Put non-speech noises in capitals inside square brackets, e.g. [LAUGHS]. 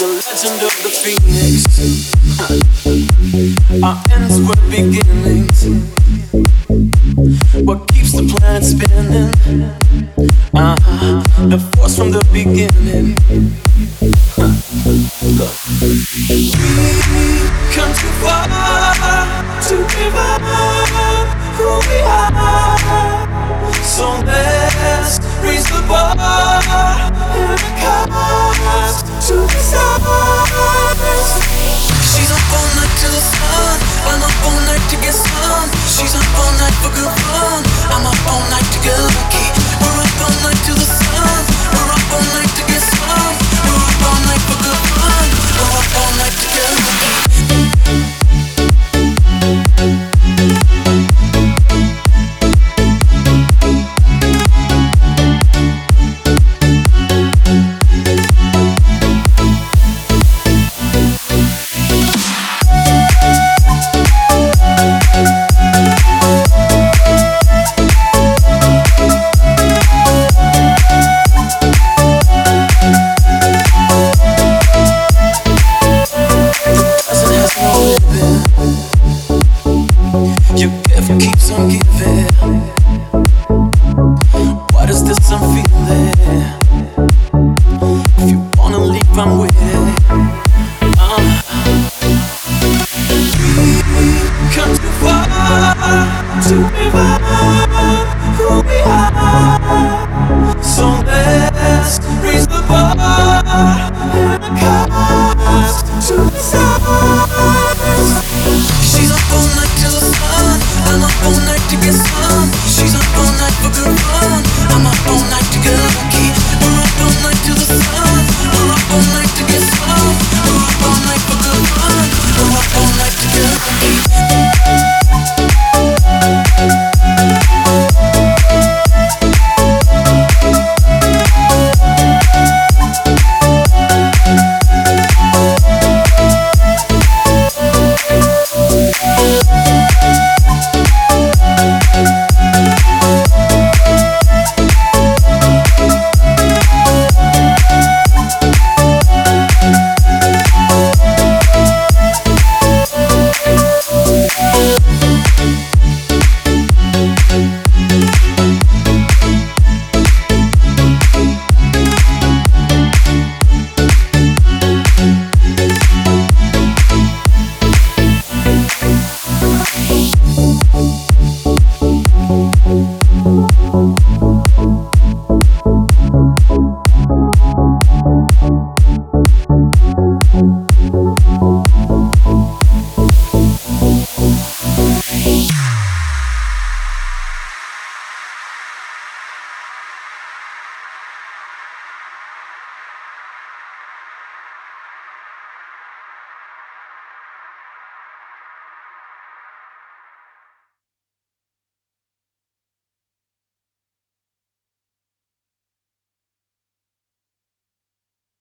the legend of the phoenix. [LAUGHS] Our ends were beginnings. What keeps the planet spinning? Uh, The force from the beginning. Huh. Look. We come too far to give up who we are. So let's raise the bar to the stars. She's up all night till the sun. I'm up all night to get some. She's up all night for good. Come too far to ever